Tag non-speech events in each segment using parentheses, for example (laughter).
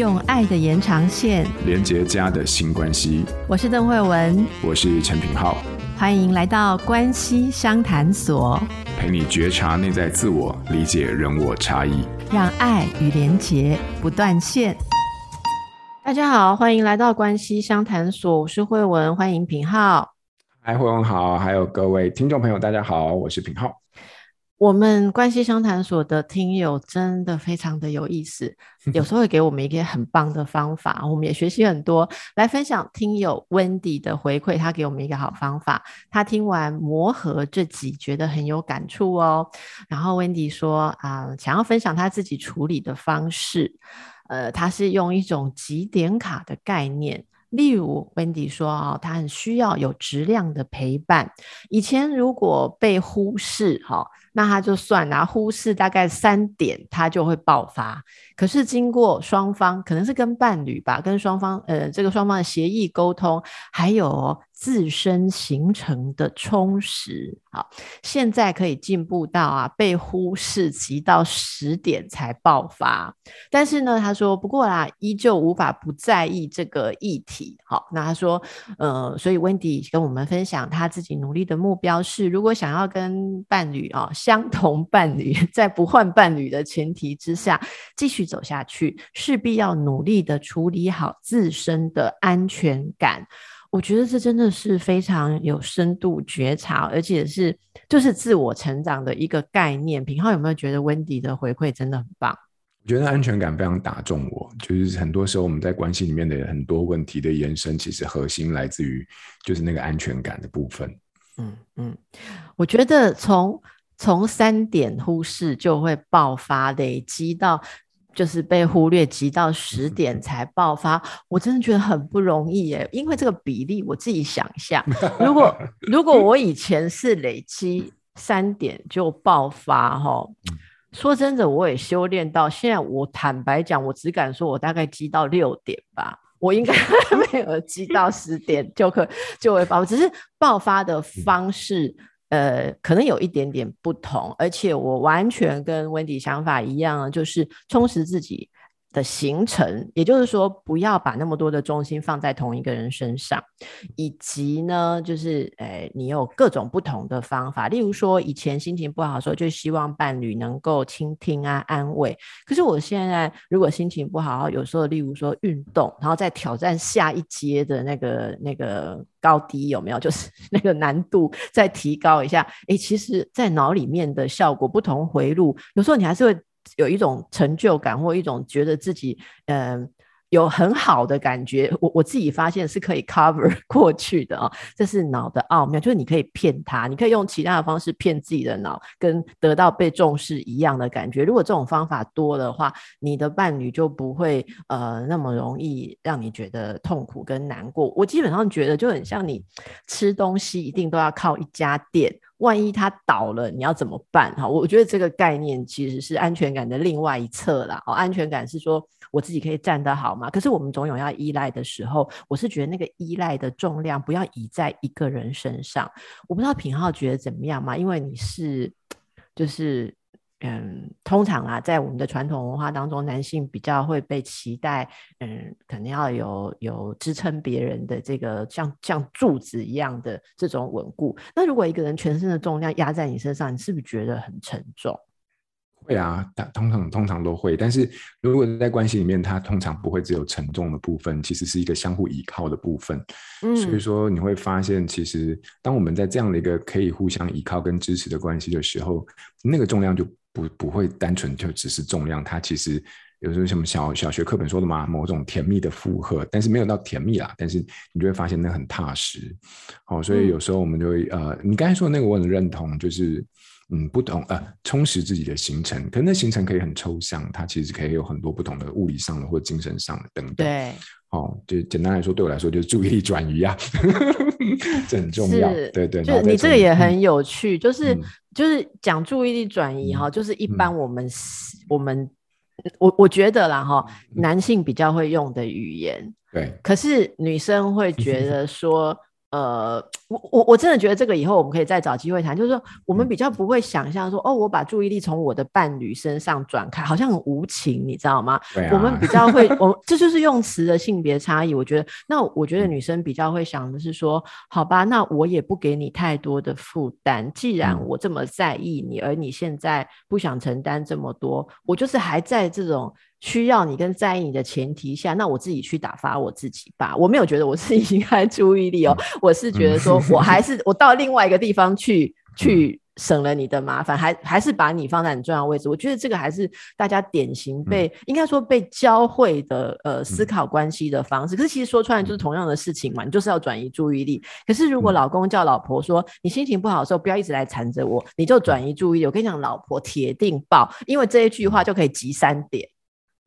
用爱的延长线连接家的新关系。我是邓慧文，我是陈品浩，欢迎来到关系商谈所，陪你觉察内在自我，理解人我差异，让爱与连结不断线。大家好，欢迎来到关系商谈所，我是慧文，欢迎品浩。嗨，慧文好，还有各位听众朋友，大家好，我是品皓。我们关系商谈所的听友真的非常的有意思，有时候会给我们一个很棒的方法，我们也学习很多。来分享听友 Wendy 的回馈，他给我们一个好方法。他听完磨合这集，觉得很有感触哦。然后 Wendy 说啊、呃，想要分享他自己处理的方式，呃，他是用一种几点卡的概念。例如，Wendy 说啊，他很需要有质量的陪伴。以前如果被忽视，哈。那他就算，了、啊忽视大概三点，他就会爆发。可是经过双方，可能是跟伴侣吧，跟双方，呃，这个双方的协议沟通，还有。自身形成的充实，好，现在可以进步到啊，被忽视急到十点才爆发。但是呢，他说不过啦，依旧无法不在意这个议题。好，那他说，呃，所以 Wendy 跟我们分享他自己努力的目标是，如果想要跟伴侣啊，相同伴侣，在不换伴侣的前提之下继续走下去，势必要努力的处理好自身的安全感。我觉得这真的是非常有深度觉察，而且是就是自我成长的一个概念。平浩有没有觉得 Wendy 的回馈真的很棒？我觉得安全感非常打中我，就是很多时候我们在关系里面的很多问题的延伸，其实核心来自于就是那个安全感的部分。嗯嗯，我觉得从从三点忽视就会爆发，累积到。就是被忽略，急到十点才爆发，我真的觉得很不容易耶。因为这个比例，我自己想一下，(laughs) 如果如果我以前是累积三点就爆发，哈，说真的，我也修炼到现在。我坦白讲，我只敢说我大概积到六点吧，我应该 (laughs) 没有积到十点就可就会爆发，只是爆发的方式。呃，可能有一点点不同，而且我完全跟 Wendy 想法一样，就是充实自己的形成，也就是说，不要把那么多的重心放在同一个人身上，以及呢，就是，诶、你有各种不同的方法。例如说，以前心情不好的时候，就希望伴侣能够倾听啊、安慰。可是我现在如果心情不好，有时候，例如说运动，然后再挑战下一阶的那个那个高低，有没有？(laughs) 就是那个难度再提高一下。诶，其实，在脑里面的效果不同回路，有时候你还是会。有一种成就感，或一种觉得自己嗯、有很好的感觉，我我自己发现是可以 cover (laughs) 过去的啊、哦，这是脑的奥妙，就是你可以骗他，你可以用其他的方式骗自己的脑，跟得到被重视一样的感觉。如果这种方法多的话，你的伴侣就不会呃那么容易让你觉得痛苦跟难过。我基本上觉得就很像你吃东西一定都要靠一家店。万一他倒了，你要怎么办？哈，我觉得这个概念其实是安全感的另外一侧啦。哦，安全感是说我自己可以站得好嘛。可是我们总有要依赖的时候，我是觉得那个依赖的重量不要倚在一个人身上。我不知道品浩觉得怎么样嘛？因为你是就是。嗯，通常啊，在我们的传统文化当中，男性比较会被期待，嗯，肯定要有有支撑别人的这个像像柱子一样的这种稳固。那如果一个人全身的重量压在你身上，你是不是觉得很沉重？会啊，通常通常都会。但是如果在关系里面，它通常不会只有沉重的部分，其实是一个相互依靠的部分。嗯，所以说你会发现，其实当我们在这样的一个可以互相依靠跟支持的关系的时候，那个重量就。不不会单纯就只是重量，它其实有时候什么小小学课本说的嘛，某种甜蜜的负荷，但是没有到甜蜜啦，但是你就会发现那很踏实，好、哦，所以有时候我们就会、嗯、呃，你刚才说的那个我很认同，就是嗯，不同呃，充实自己的行程，可能那行程可以很抽象，它其实可以有很多不同的物理上的或精神上的等等，对，哦，就简单来说，对我来说就是注意力转移啊，(laughs) (laughs) 这很重要，对对，就你这个也很有趣，嗯、就是。嗯就是讲注意力转移哈，就是一般我们、嗯、我们我我觉得啦哈，男性比较会用的语言，对，可是女生会觉得说呃，我我我真的觉得这个以后我们可以再找机会谈，就是说我们比较不会想象说，哦，我把注意力从我的伴侣身上转开，好像很无情，你知道吗？啊。我们比较会，我这就是用词的性别差异。我觉得，那我觉得女生比较会想的是说，好吧，那我也不给你太多的负担。既然我这么在意你，而你现在不想承担这么多，我就是还在这种。需要你跟在意你的前提下，那我自己去打发我自己吧。我没有觉得我是应该注意力哦，我是觉得说我还 (laughs) 是我到另外一个地方去去省了你的麻烦，还还是把你放在很重要位置。我觉得这个还是大家典型被应该说被教会的呃思考关系的方式。可是其实说出来就是同样的事情嘛，你就是要转移注意力。可是如果老公叫老婆说你心情不好的时候不要一直来缠着我，你就转移注意力。我跟你讲，老婆铁定爆，因为这一句话就可以集三点。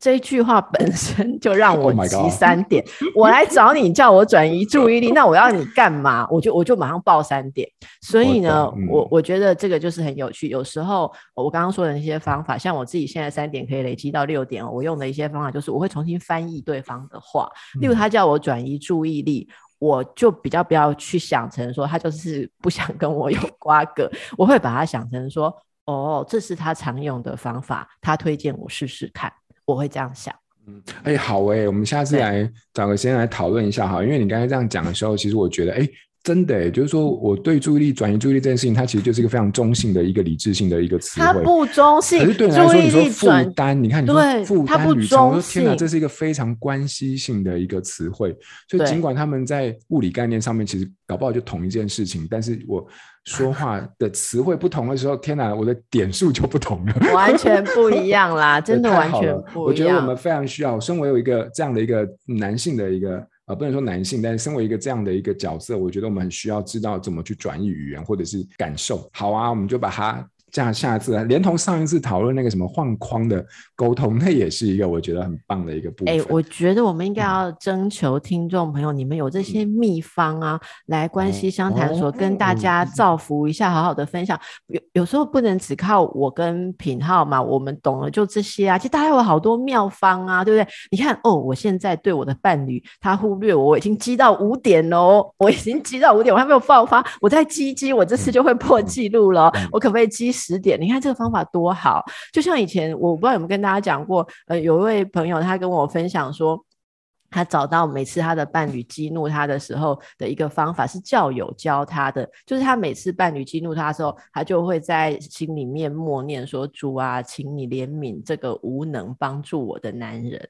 这一句话本身就让我急三点，oh、我来找你叫我转移注意力，那我要你干嘛？我就我就马上报三点。所以呢，我、嗯、我，我觉得这个就是很有趣。有时候我刚刚说的那些方法，像我自己现在三点可以累积到六点，我用的一些方法就是我会重新翻译对方的话。例如他叫我转移注意力，我就比较不要去想成说他就是不想跟我有瓜葛，我会把它想成说，哦，这是他常用的方法，他推荐我试试看。我会这样想，嗯，哎、欸，好哎、欸，我们下次来找个时间来讨论一下哈，因为你刚才这样讲的时候，其实我觉得，哎、欸。真的，就是说，我对注意力转移注意力这件事情，它其实就是一个非常中性的一个理智性的一个词汇。它不中性，可是对你来说，你说负担，你看，你说负担旅程，我说天哪，这是一个非常关系性的一个词汇。所以，尽管他们在物理概念上面其实搞不好就同一件事情，但是我说话的词汇不同的时候，天哪，我的点数就不同了，完全不一样啦，(laughs) 真的完全不一样。我觉得我们非常需要，身为有一个这样的一个男性的一个。啊，不能说男性，但是身为一个这样的一个角色，我觉得我们很需要知道怎么去转译语言或者是感受。好啊，我们就把它。这样下次连同上一次讨论那个什么换框的沟通，那也是一个我觉得很棒的一个部分。哎、欸，我觉得我们应该要征求听众朋友，嗯、你们有这些秘方啊，嗯、来关系相谈所跟大家造福一下，好好的分享。有有时候不能只靠我跟品浩嘛，我们懂了就这些啊。其实大家有好多妙方啊，对不对？你看哦，我现在对我的伴侣，他忽略我，我已经积到五点喽，我已经积到五点，我还没有爆发，我在积积，我这次就会破纪录了。嗯、我可不可以积？十点，你看这个方法多好！就像以前，我不知道有没有跟大家讲过，呃，有一位朋友他跟我分享说，他找到每次他的伴侣激怒他的时候的一个方法是教友教他的，就是他每次伴侣激怒他的时候，他就会在心里面默念说：“主啊，请你怜悯这个无能帮助我的男人。”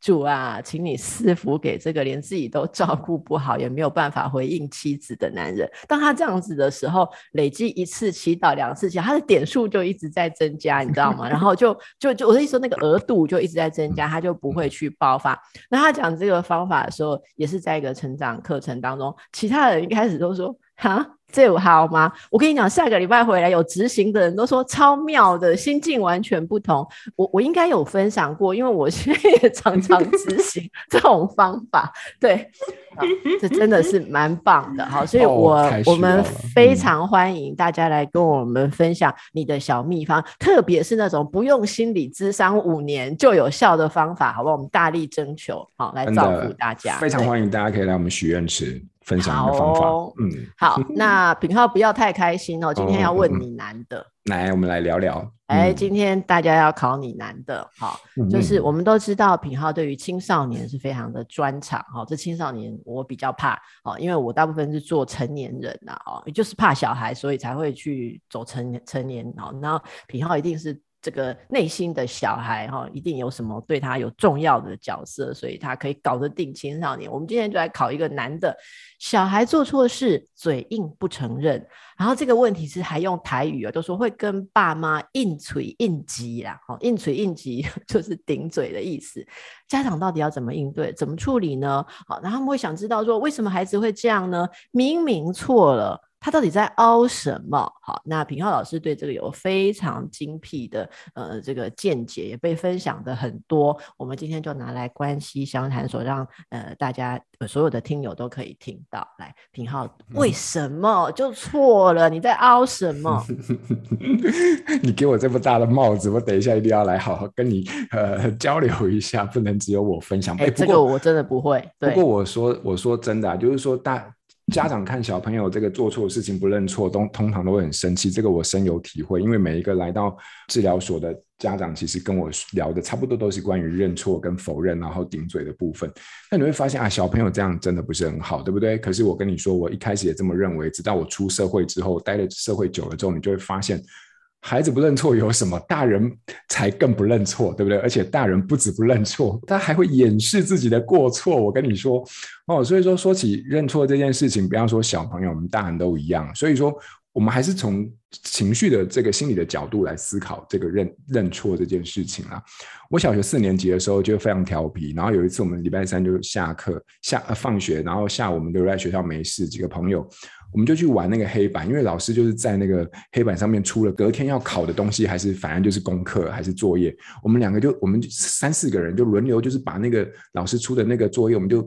主啊，请你赐福给这个连自己都照顾不好，也没有办法回应妻子的男人。当他这样子的时候，累积一次祈祷、两次祈祷，他的点数就一直在增加，你知道吗？然后就就就我的意思说，那个额度就一直在增加，他就不会去爆发。那他讲这个方法的时候，也是在一个成长课程当中，其他人一开始都说。哈，这有好吗？我跟你讲，下个礼拜回来有执行的人都说超妙的，心境完全不同。我我应该有分享过，因为我现在也常常执行这种方法。(laughs) 对，这真的是蛮棒的。好，所以我、哦、我们非常欢迎大家来跟我们分享你的小秘方，嗯、特别是那种不用心理咨商五年就有效的方法，好不好？我们大力征求，好来造福大家。非常欢迎大家可以来我们许愿池。分享的方法，哦、嗯，好，那品浩不要太开心哦。(laughs) 今天要问你难的，来、嗯，我们来聊聊。哎、嗯，今天大家要考你难的，好，嗯、就是我们都知道品浩对于青少年是非常的专长，哈，这青少年我比较怕，哦，因为我大部分是做成年人呐，哦，也就是怕小孩，所以才会去走成成年，哦，然后品浩一定是。这个内心的小孩哈，一定有什么对他有重要的角色，所以他可以搞得定青少年。我们今天就来考一个难的，小孩做错事，嘴硬不承认，然后这个问题是还用台语啊，都说会跟爸妈硬嘴硬急啦，好，硬嘴硬挤 (laughs) 就是顶嘴的意思。家长到底要怎么应对，怎么处理呢？好，然后他们会想知道说，为什么孩子会这样呢？明明错了。他到底在凹什么？好，那品浩老师对这个有非常精辟的呃这个见解，也被分享的很多。我们今天就拿来关系相谈所，让呃大家、呃、所有的听友都可以听到。来，品浩为什么就错了？你在凹什么？(laughs) 你给我这么大的帽子，我等一下一定要来好好跟你呃交流一下，不能只有我分享。哎、欸，这个我真的不会。对，不过我说我说真的啊，就是说大。家长看小朋友这个做错事情不认错，都通常都会很生气。这个我深有体会，因为每一个来到治疗所的家长，其实跟我聊的差不多都是关于认错跟否认，然后顶嘴的部分。那你会发现啊，小朋友这样真的不是很好，对不对？可是我跟你说，我一开始也这么认为，直到我出社会之后，待了社会久了之后，你就会发现。孩子不认错有什么？大人才更不认错，对不对？而且大人不止不认错，(laughs) 他还会掩饰自己的过错。我跟你说哦，所以说说起认错这件事情，不要说小朋友，我们大人都一样。所以说，我们还是从情绪的这个心理的角度来思考这个认认错这件事情啊。我小学四年级的时候就非常调皮，然后有一次我们礼拜三就下课下呃放学，然后下午我们留在学校没事，几个朋友。我们就去玩那个黑板，因为老师就是在那个黑板上面出了隔天要考的东西，还是反正就是功课还是作业。我们两个就我们三四个人就轮流，就是把那个老师出的那个作业，我们就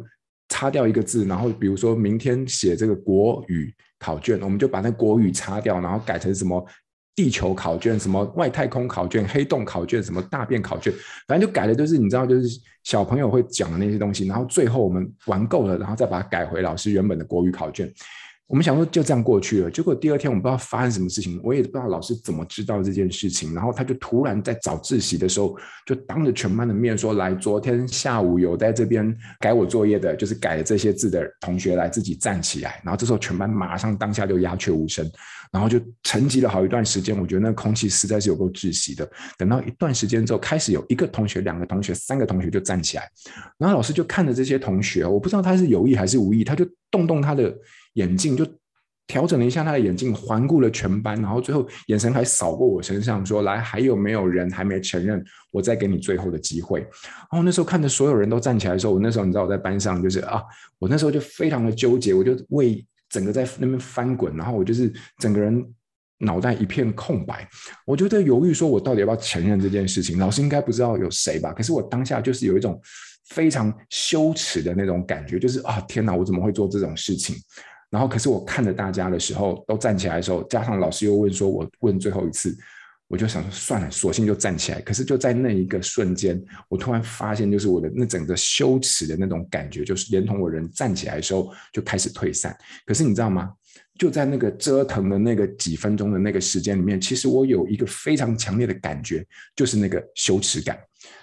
擦掉一个字，然后比如说明天写这个国语考卷，我们就把那国语擦掉，然后改成什么地球考卷、什么外太空考卷、黑洞考卷、什么大便考卷，反正就改的就是你知道，就是小朋友会讲的那些东西。然后最后我们玩够了，然后再把它改回老师原本的国语考卷。我们想说就这样过去了，结果第二天我们不知道发生什么事情，我也不知道老师怎么知道这件事情，然后他就突然在早自习的时候，就当着全班的面说：“来，昨天下午有在这边改我作业的，就是改了这些字的同学来自己站起来。”然后这时候全班马上当下就鸦雀无声，然后就沉寂了好一段时间。我觉得那空气实在是有够窒息的。等到一段时间之后，开始有一个同学、两个同学、三个同学就站起来，然后老师就看着这些同学，我不知道他是有意还是无意，他就动动他的。眼镜就调整了一下他的眼镜，环顾了全班，然后最后眼神还扫过我身上，说：“来，还有没有人还没承认？我再给你最后的机会。”然后那时候看着所有人都站起来的时候，我那时候你知道我在班上就是啊，我那时候就非常的纠结，我就为整个在那边翻滚，然后我就是整个人脑袋一片空白，我就在犹豫，说我到底要不要承认这件事情？老师应该不知道有谁吧？可是我当下就是有一种非常羞耻的那种感觉，就是啊，天哪，我怎么会做这种事情？然后，可是我看着大家的时候，都站起来的时候，加上老师又问说：“我问最后一次。”我就想说算了，索性就站起来。可是就在那一个瞬间，我突然发现，就是我的那整个羞耻的那种感觉，就是连同我人站起来的时候就开始退散。可是你知道吗？就在那个折腾的那个几分钟的那个时间里面，其实我有一个非常强烈的感觉，就是那个羞耻感。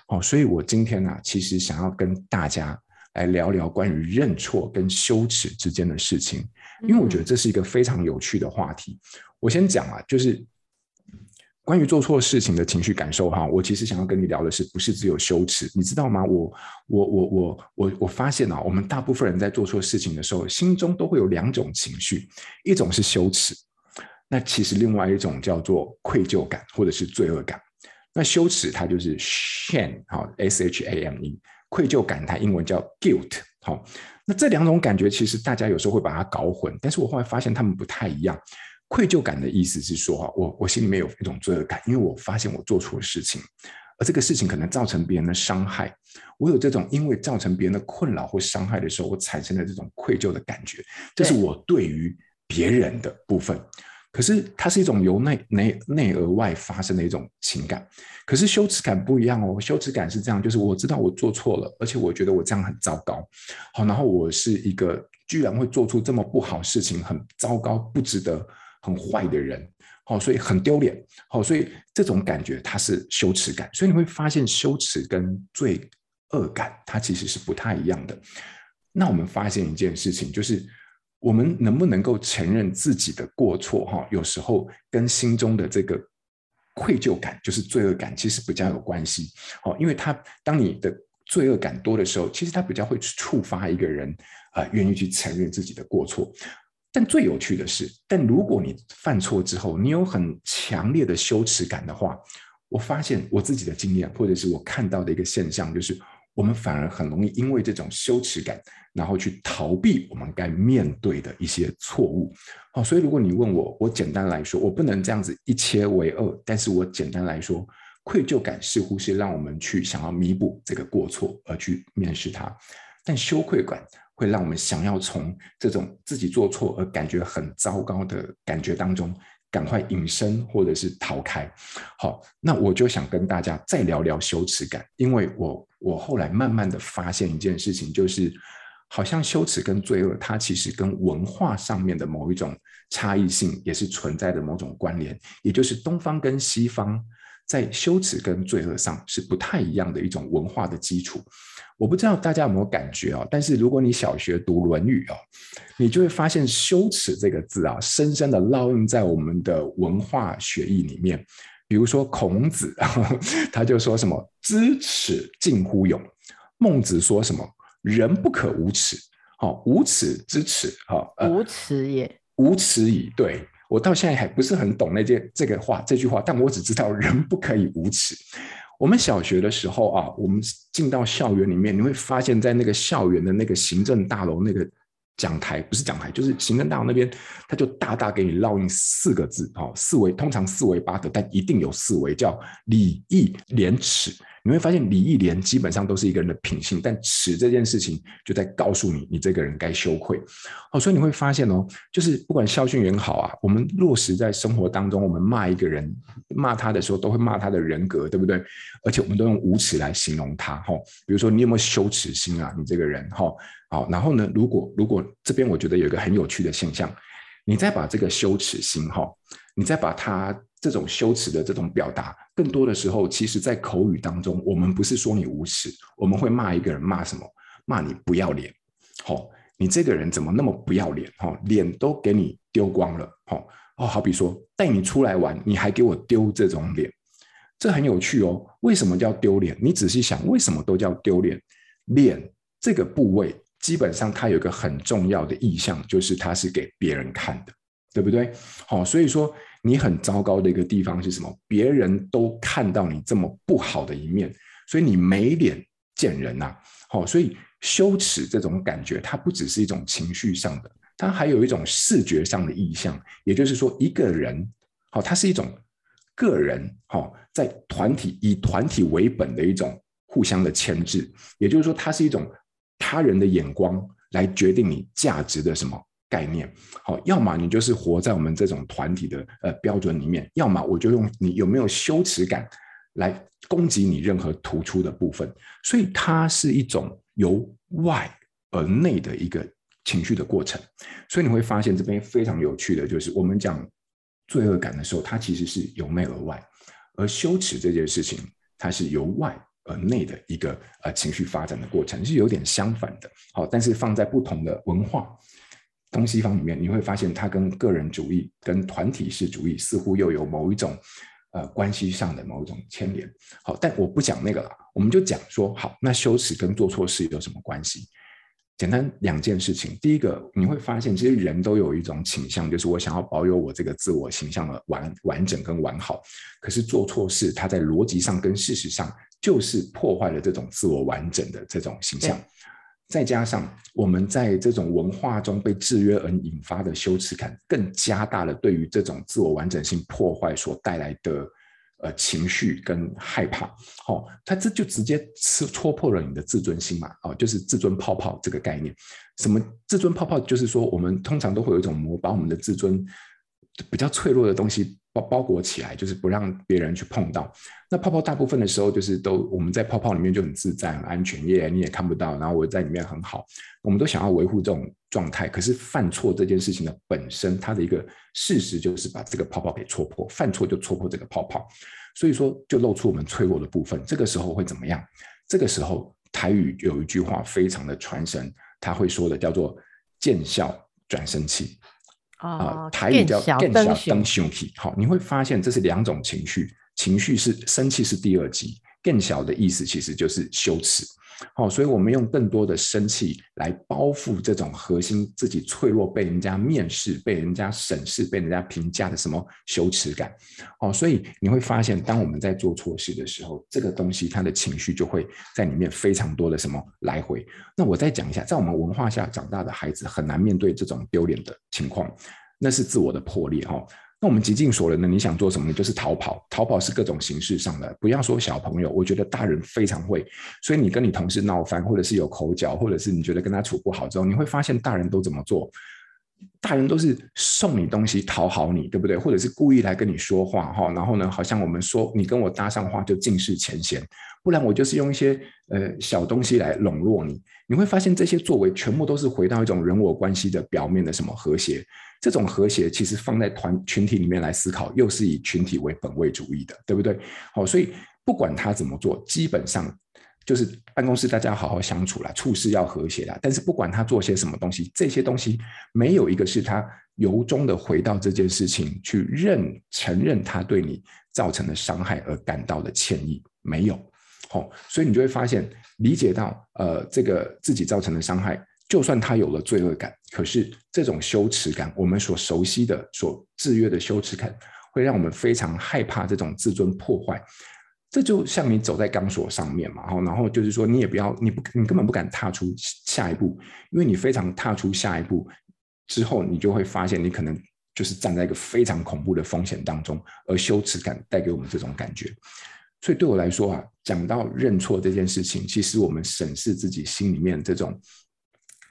哦，所以我今天呢、啊，其实想要跟大家来聊聊关于认错跟羞耻之间的事情。因为我觉得这是一个非常有趣的话题。我先讲啊，就是关于做错事情的情绪感受哈。我其实想要跟你聊的是，不是只有羞耻？你知道吗？我我我我我我发现啊，我们大部分人在做错事情的时候，心中都会有两种情绪，一种是羞耻，那其实另外一种叫做愧疚感或者是罪恶感。那羞耻它就是 shame 哈，S H A M E，愧疚感它英文叫 guilt 好。那这两种感觉，其实大家有时候会把它搞混，但是我后来发现他们不太一样。愧疚感的意思是说，哈，我我心里面有一种罪恶感，因为我发现我做错了事情，而这个事情可能造成别人的伤害，我有这种因为造成别人的困扰或伤害的时候，我产生的这种愧疚的感觉，这是我对于别人的部分。可是它是一种由内内内而外发生的一种情感，可是羞耻感不一样哦。羞耻感是这样，就是我知道我做错了，而且我觉得我这样很糟糕，好，然后我是一个居然会做出这么不好事情、很糟糕、不值得、很坏的人，好，所以很丢脸，好，所以这种感觉它是羞耻感。所以你会发现，羞耻跟罪恶感它其实是不太一样的。那我们发现一件事情，就是。我们能不能够承认自己的过错？哈，有时候跟心中的这个愧疚感，就是罪恶感，其实比较有关系。哦，因为他当你的罪恶感多的时候，其实他比较会触发一个人啊，愿意去承认自己的过错。但最有趣的是，但如果你犯错之后，你有很强烈的羞耻感的话，我发现我自己的经验，或者是我看到的一个现象，就是。我们反而很容易因为这种羞耻感，然后去逃避我们该面对的一些错误。好，所以如果你问我，我简单来说，我不能这样子一切为二，但是我简单来说，愧疚感似乎是让我们去想要弥补这个过错而去面试它，但羞愧感会让我们想要从这种自己做错而感觉很糟糕的感觉当中。赶快隐身或者是逃开。好，那我就想跟大家再聊聊羞耻感，因为我我后来慢慢的发现一件事情，就是好像羞耻跟罪恶，它其实跟文化上面的某一种差异性也是存在的某种关联，也就是东方跟西方在羞耻跟罪恶上是不太一样的一种文化的基础。我不知道大家有没有感觉啊？但是如果你小学读《论语》哦，你就会发现“羞耻”这个字啊，深深的烙印在我们的文化血液里面。比如说孔子，(laughs) 他就说什么“知耻近乎勇”；孟子说什么？人不可无耻，好、哦，无耻之耻，好、哦，无耻也，无耻矣。对，我到现在还不是很懂那件这个话，这句话，但我只知道人不可以无耻。我们小学的时候啊，我们进到校园里面，你会发现在那个校园的那个行政大楼那个讲台，不是讲台，就是行政大楼那边，它就大大给你烙印四个字，啊，四维，通常四维八德，但一定有四维，叫礼义廉耻。你会发现礼义廉基本上都是一个人的品性，但耻这件事情就在告诉你，你这个人该羞愧。哦，所以你会发现哦，就是不管校训也好啊，我们落实在生活当中，我们骂一个人，骂他的时候都会骂他的人格，对不对？而且我们都用无耻来形容他，哈、哦。比如说你有没有羞耻心啊？你这个人，哈、哦，好。然后呢，如果如果这边我觉得有一个很有趣的现象，你再把这个羞耻心，哈、哦，你再把它。这种羞耻的这种表达，更多的时候，其实在口语当中，我们不是说你无耻，我们会骂一个人，骂什么？骂你不要脸，好、你这个人怎么那么不要脸？哈、脸都给你丢光了，好、哦，好比说带你出来玩，你还给我丢这种脸，这很有趣哦。为什么叫丢脸？你仔细想，为什么都叫丢脸？脸这个部位，基本上它有一个很重要的意象，就是它是给别人看的，对不对？好、所以说。你很糟糕的一个地方是什么？别人都看到你这么不好的一面，所以你没脸见人呐。好，所以羞耻这种感觉，它不只是一种情绪上的，它还有一种视觉上的意象。也就是说，一个人，好，它是一种个人，好，在团体以团体为本的一种互相的牵制。也就是说，它是一种他人的眼光来决定你价值的什么？概念好，要么你就是活在我们这种团体的呃标准里面，要么我就用你有没有羞耻感来攻击你任何突出的部分，所以它是一种由外而内的一个情绪的过程。所以你会发现这边非常有趣的就是，我们讲罪恶感的时候，它其实是由内而外，而羞耻这件事情，它是由外而内的一个呃情绪发展的过程，是有点相反的。好，但是放在不同的文化。东西方里面，你会发现它跟个人主义、跟团体式主义似乎又有某一种呃关系上的某一种牵连。好，但我不讲那个了，我们就讲说，好，那羞耻跟做错事有什么关系？简单两件事情。第一个，你会发现其实人都有一种倾向，就是我想要保有我这个自我形象的完完整跟完好。可是做错事，它在逻辑上跟事实上就是破坏了这种自我完整的这种形象。再加上我们在这种文化中被制约而引发的羞耻感，更加大了对于这种自我完整性破坏所带来的呃情绪跟害怕。哦，它这就直接戳戳破了你的自尊心嘛。哦，就是自尊泡泡这个概念。什么自尊泡泡？就是说我们通常都会有一种膜，把我们的自尊比较脆弱的东西。包包裹起来，就是不让别人去碰到。那泡泡大部分的时候，就是都我们在泡泡里面就很自在、很安全，耶，你也看不到。然后我在里面很好，我们都想要维护这种状态。可是犯错这件事情的本身，它的一个事实就是把这个泡泡给戳破，犯错就戳破这个泡泡，所以说就露出我们脆弱的部分。这个时候会怎么样？这个时候台语有一句话非常的传神，他会说的叫做“见笑转生气”。啊、呃，台语叫更小更生气。好，你会发现这是两种情绪，情绪是生气是第二级，更小的意思其实就是羞耻。好，所以我们用更多的生气来包覆这种核心自己脆弱，被人家面试、被人家审视、被人家评价的什么羞耻感。好，所以你会发现，当我们在做错事的时候，这个东西它的情绪就会在里面非常多的什么来回。那我再讲一下，在我们文化下长大的孩子很难面对这种丢脸的情况，那是自我的破裂哈。那我们极尽所能的，你想做什么呢？就是逃跑。逃跑是各种形式上的，不要说小朋友，我觉得大人非常会。所以你跟你同事闹翻，或者是有口角，或者是你觉得跟他处不好之后，你会发现大人都怎么做？大人都是送你东西讨好你，对不对？或者是故意来跟你说话哈，然后呢，好像我们说你跟我搭上话就尽释前嫌，不然我就是用一些呃小东西来笼络你。你会发现这些作为全部都是回到一种人我关系的表面的什么和谐。这种和谐其实放在团群体里面来思考，又是以群体为本位主义的，对不对？好，所以不管他怎么做，基本上。就是办公室大家好好相处啦，处事要和谐啦。但是不管他做些什么东西，这些东西没有一个是他由衷的回到这件事情去认承认他对你造成的伤害而感到的歉意，没有。好，所以你就会发现，理解到呃这个自己造成的伤害，就算他有了罪恶感，可是这种羞耻感，我们所熟悉的、所制约的羞耻感，会让我们非常害怕这种自尊破坏。这就像你走在钢索上面嘛，然后就是说，你也不要，你不，你根本不敢踏出下一步，因为你非常踏出下一步之后，你就会发现，你可能就是站在一个非常恐怖的风险当中，而羞耻感带给我们这种感觉。所以对我来说啊，讲到认错这件事情，其实我们审视自己心里面这种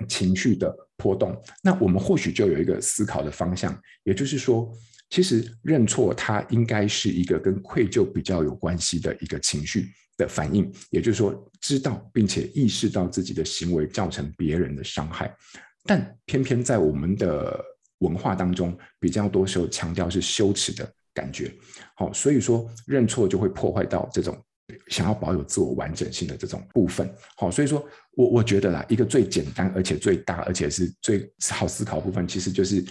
情绪的波动，那我们或许就有一个思考的方向，也就是说。其实认错，它应该是一个跟愧疚比较有关系的一个情绪的反应，也就是说，知道并且意识到自己的行为造成别人的伤害，但偏偏在我们的文化当中，比较多时候强调是羞耻的感觉。好，所以说认错就会破坏到这种想要保有自我完整性的这种部分。好，所以说我我觉得啦，一个最简单而且最大而且是最好思考部分，其实就是。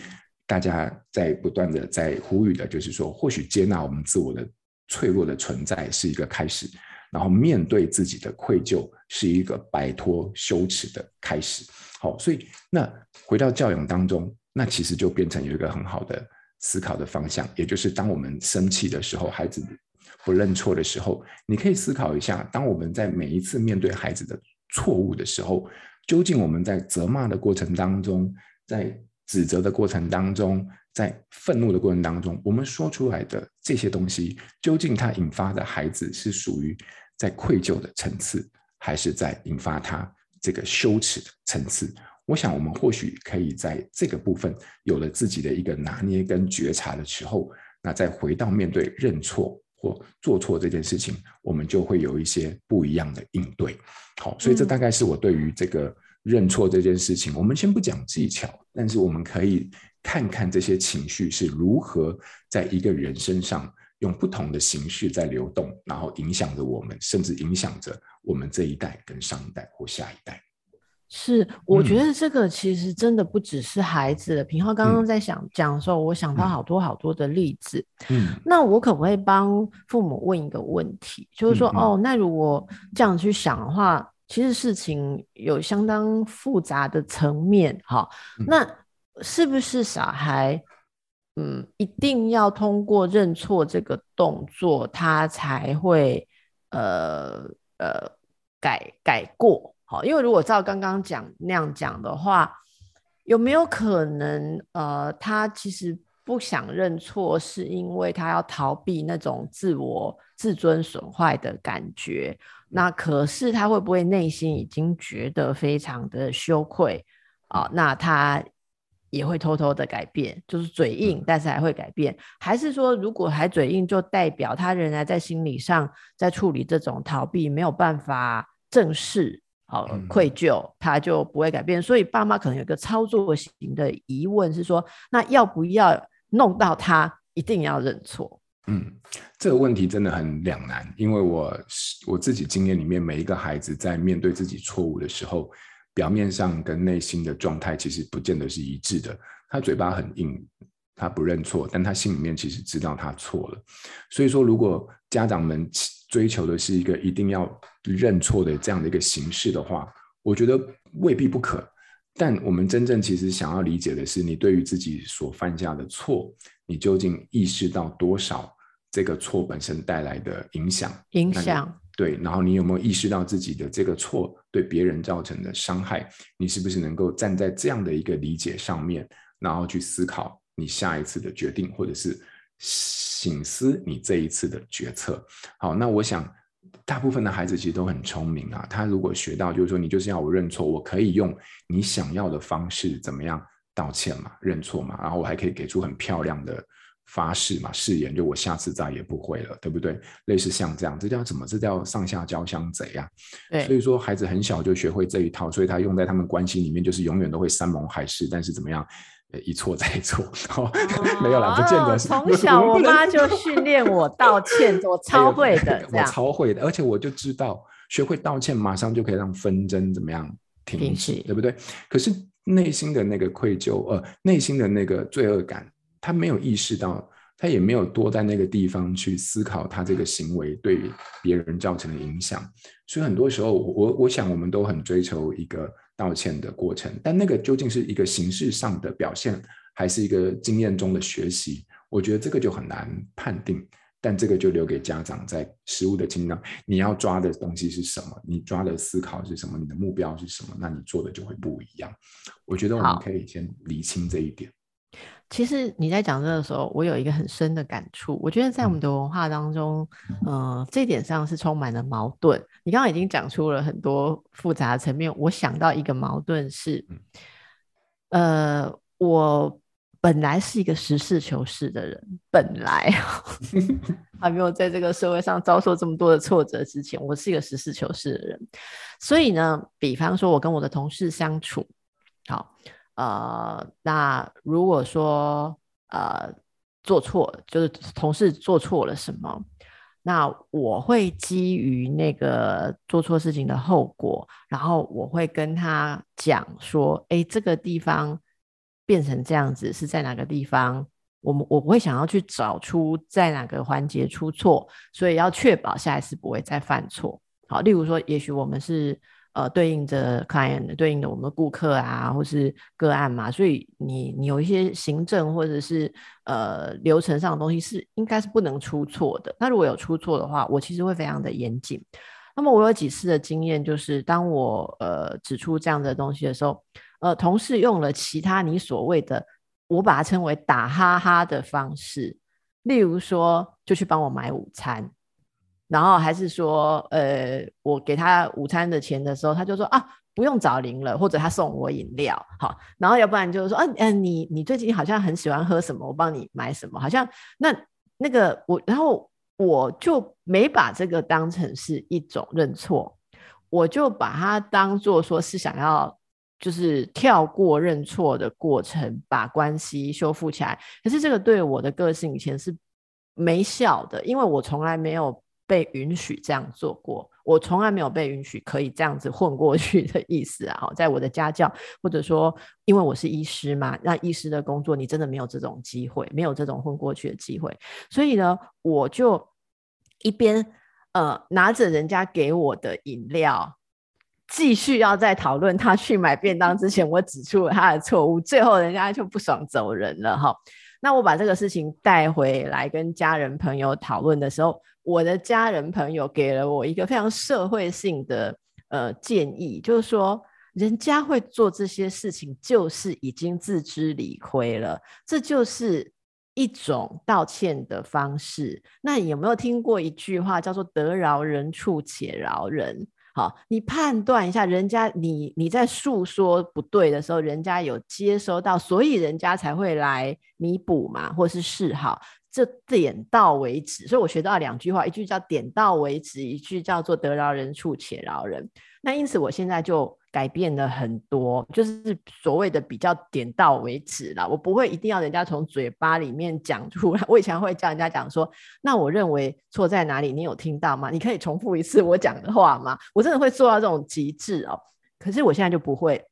大家在不断的在呼吁的，就是说，或许接纳我们自我的脆弱的存在是一个开始，然后面对自己的愧疚是一个摆脱羞耻的开始。好，所以那回到教养当中，那其实就变成有一个很好的思考的方向，也就是当我们生气的时候，孩子不认错的时候，你可以思考一下，当我们在每一次面对孩子的错误的时候，究竟我们在责骂的过程当中，在指责的过程当中，在愤怒的过程当中，我们说出来的这些东西，究竟它引发的孩子是属于在愧疚的层次，还是在引发他这个羞耻的层次？我想，我们或许可以在这个部分有了自己的一个拿捏跟觉察的时候，那再回到面对认错或做错这件事情，我们就会有一些不一样的应对。好，所以这大概是我对于这个。认错这件事情，我们先不讲技巧，但是我们可以看看这些情绪是如何在一个人身上用不同的形式在流动，然后影响着我们，甚至影响着我们这一代跟上一代或下一代。是，我觉得这个其实真的不只是孩子的。品皓刚刚在想讲的时候，我想到好多好多的例子。嗯，那我可不可以帮父母问一个问题？就是说，嗯、哦，那如果这样去想的话。其实事情有相当复杂的层面，哈，那是不是小孩，嗯，一定要通过认错这个动作，他才会，呃呃，改改过？好，因为如果照刚刚讲那样讲的话，有没有可能，呃，他其实不想认错，是因为他要逃避那种自我自尊损坏的感觉？那可是他会不会内心已经觉得非常的羞愧啊？那他也会偷偷的改变，就是嘴硬，但是还会改变？还是说，如果还嘴硬，就代表他仍然在心理上在处理这种逃避，没有办法正视好愧疚，他就不会改变？所以爸妈可能有一个操作型的疑问是说，那要不要弄到他一定要认错？嗯，这个问题真的很两难，因为我我自己经验里面，每一个孩子在面对自己错误的时候，表面上跟内心的状态其实不见得是一致的。他嘴巴很硬，他不认错，但他心里面其实知道他错了。所以说，如果家长们追求的是一个一定要认错的这样的一个形式的话，我觉得未必不可。但我们真正其实想要理解的是，你对于自己所犯下的错，你究竟意识到多少这个错本身带来的影响？影响。对，然后你有没有意识到自己的这个错对别人造成的伤害？你是不是能够站在这样的一个理解上面，然后去思考你下一次的决定，或者是省思你这一次的决策？好，那我想。大部分的孩子其实都很聪明啊，他如果学到，就是说你就是要我认错，我可以用你想要的方式怎么样道歉嘛，认错嘛，然后我还可以给出很漂亮的发誓嘛，誓言，就我下次再也不会了，对不对？类似像这样，这叫什么？这叫上下交相贼啊。对，所以说孩子很小就学会这一套，所以他用在他们关系里面，就是永远都会山盟海誓，但是怎么样？一错再错，哦，没有啦，不见得是。从小我妈就训练我道歉，我 (laughs) 超会的，我超会的，而且我就知道，学会道歉，马上就可以让纷争怎么样停止，对不对？可是内心的那个愧疚，呃，内心的那个罪恶感，他没有意识到，他也没有多在那个地方去思考他这个行为对别人造成的影响，所以很多时候，我我想我们都很追求一个。道歉的过程，但那个究竟是一个形式上的表现，还是一个经验中的学习？我觉得这个就很难判定。但这个就留给家长在实物的清单，你要抓的东西是什么？你抓的思考是什么？你的目标是什么？那你做的就会不一样。我觉得我们可以先厘清这一点。其实你在讲这个的时候，我有一个很深的感触。我觉得在我们的文化当中，嗯、呃，这点上是充满了矛盾。你刚刚已经讲出了很多复杂的层面。我想到一个矛盾是，呃，我本来是一个实事求是的人，本来 (laughs) 还没有在这个社会上遭受这么多的挫折之前，我是一个实事求是的人。所以呢，比方说，我跟我的同事相处，好。呃，那如果说呃做错，就是同事做错了什么，那我会基于那个做错事情的后果，然后我会跟他讲说，哎，这个地方变成这样子是在哪个地方？我们我不会想要去找出在哪个环节出错，所以要确保下一次不会再犯错。好，例如说，也许我们是。呃，对应着 client，对应的我们的顾客啊，或是个案嘛，所以你你有一些行政或者是呃流程上的东西是应该是不能出错的。那如果有出错的话，我其实会非常的严谨。那么我有几次的经验，就是当我呃指出这样的东西的时候，呃，同事用了其他你所谓的，我把它称为打哈哈的方式，例如说就去帮我买午餐。然后还是说，呃，我给他午餐的钱的时候，他就说啊，不用找零了，或者他送我饮料，好，然后要不然就是说，嗯、啊、嗯、你你最近好像很喜欢喝什么，我帮你买什么，好像那那个我，然后我就没把这个当成是一种认错，我就把它当做说是想要就是跳过认错的过程，把关系修复起来。可是这个对我的个性以前是没效的，因为我从来没有。被允许这样做过，我从来没有被允许可以这样子混过去的意思啊！在我的家教，或者说，因为我是医师嘛，那医师的工作你真的没有这种机会，没有这种混过去的机会，所以呢，我就一边呃拿着人家给我的饮料，继续要在讨论他去买便当之前，我指出了他的错误，最后人家就不爽走人了哈。那我把这个事情带回来跟家人朋友讨论的时候，我的家人朋友给了我一个非常社会性的呃建议，就是说人家会做这些事情，就是已经自知理亏了，这就是一种道歉的方式。那你有没有听过一句话叫做“得饶人处且饶人”？好，你判断一下，人家你你在诉说不对的时候，人家有接收到，所以人家才会来弥补嘛，或是示好，这点到为止。所以我学到两句话，一句叫点到为止，一句叫做得饶人处且饶人。那因此，我现在就。改变了很多，就是所谓的比较点到为止啦。我不会一定要人家从嘴巴里面讲出来。我以前会叫人家讲说：“那我认为错在哪里？你有听到吗？你可以重复一次我讲的话吗？”我真的会做到这种极致哦。可是我现在就不会。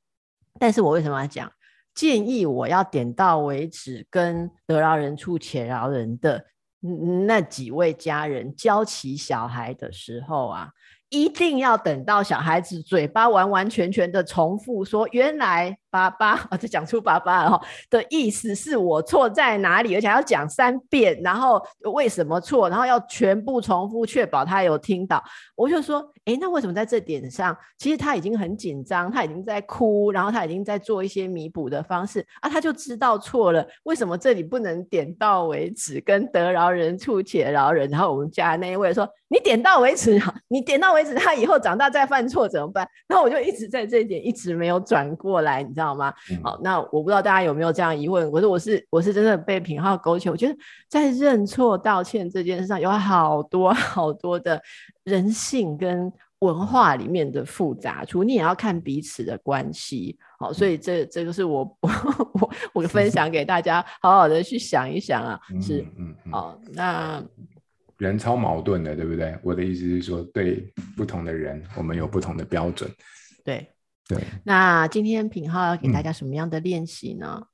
但是我为什么要讲？建议我要点到为止，跟得饶人处且饶人的那几位家人教起小孩的时候啊。一定要等到小孩子嘴巴完完全全的重复说，原来。爸爸，啊，(laughs) 就讲出爸爸了的意思是我错在哪里，而且要讲三遍，然后为什么错，然后要全部重复，确保他有听到。我就说，哎，那为什么在这点上，其实他已经很紧张，他已经在哭，然后他已经在做一些弥补的方式啊，他就知道错了。为什么这里不能点到为止，跟得饶人处且饶人？然后我们家那一位说，你点到为止，你点到为止，他以后长大再犯错怎么办？那我就一直在这一点一直没有转过来，你知道吗？嗯、好，那我不知道大家有没有这样疑问？我说我是我是真的被品浩勾起，我觉得在认错道歉这件事上有好多好多的人性跟文化里面的复杂处，你也要看彼此的关系。好，所以这这个是我 (laughs) 我我我分享给大家，好好的去想一想啊。是，嗯，好，那。人超矛盾的，对不对？我的意思是说，对不同的人，我们有不同的标准。对对。那今天品浩要给大家什么样的练习呢？嗯、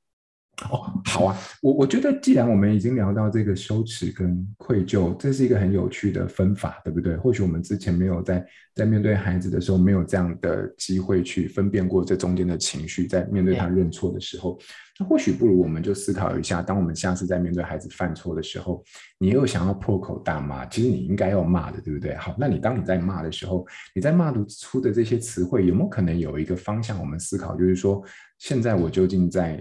哦，好啊。我我觉得，既然我们已经聊到这个羞耻跟愧疚，这是一个很有趣的分法，对不对？或许我们之前没有在在面对孩子的时候，没有这样的机会去分辨过这中间的情绪，在面对他认错的时候。那或许不如我们就思考一下，当我们下次在面对孩子犯错的时候，你又想要破口大骂，其实你应该要骂的，对不对？好，那你当你在骂的时候，你在骂出的这些词汇，有没有可能有一个方向？我们思考，就是说，现在我究竟在，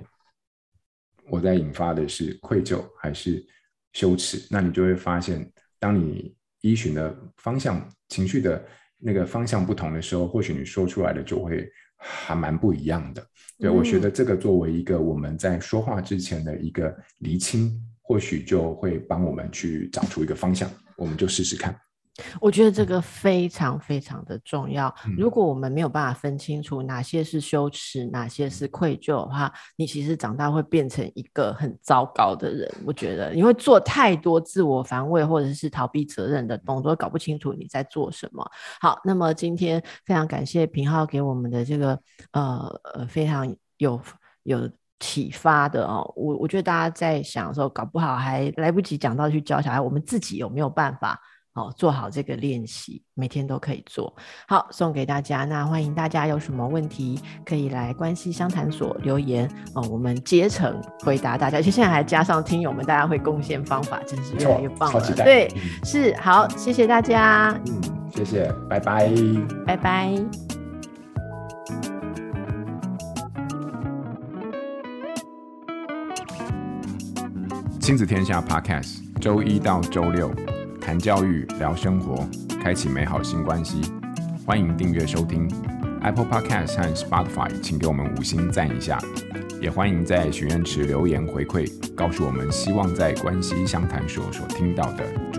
我在引发的是愧疚还是羞耻？那你就会发现，当你依循的方向、情绪的那个方向不同的时候，或许你说出来的就会。还蛮不一样的，对，我觉得这个作为一个我们在说话之前的一个厘清，或许就会帮我们去找出一个方向，我们就试试看。我觉得这个非常非常的重要。如果我们没有办法分清楚哪些是羞耻，哪些是愧疚的话，你其实长大会变成一个很糟糕的人。我觉得你会做太多自我防卫或者是逃避责任的动作，搞不清楚你在做什么。好，那么今天非常感谢平浩给我们的这个呃呃非常有有启发的哦。我我觉得大家在想的时候，搞不好还来不及讲到去教小孩，我们自己有没有办法？好，做好这个练习，每天都可以做。好，送给大家。那欢迎大家有什么问题，可以来关系相谈所留言哦，我们竭诚回答大家。而且现在还加上听友们，大家会贡献方法，真是越来越棒了。对，嗯、是好，谢谢大家。嗯，谢谢，拜拜，拜拜。亲子天下 Podcast，周一到周六。谈教育，聊生活，开启美好新关系。欢迎订阅收听 Apple Podcast 和 Spotify，请给我们五星赞一下。也欢迎在许愿池留言回馈，告诉我们希望在关系相谈所所听到的。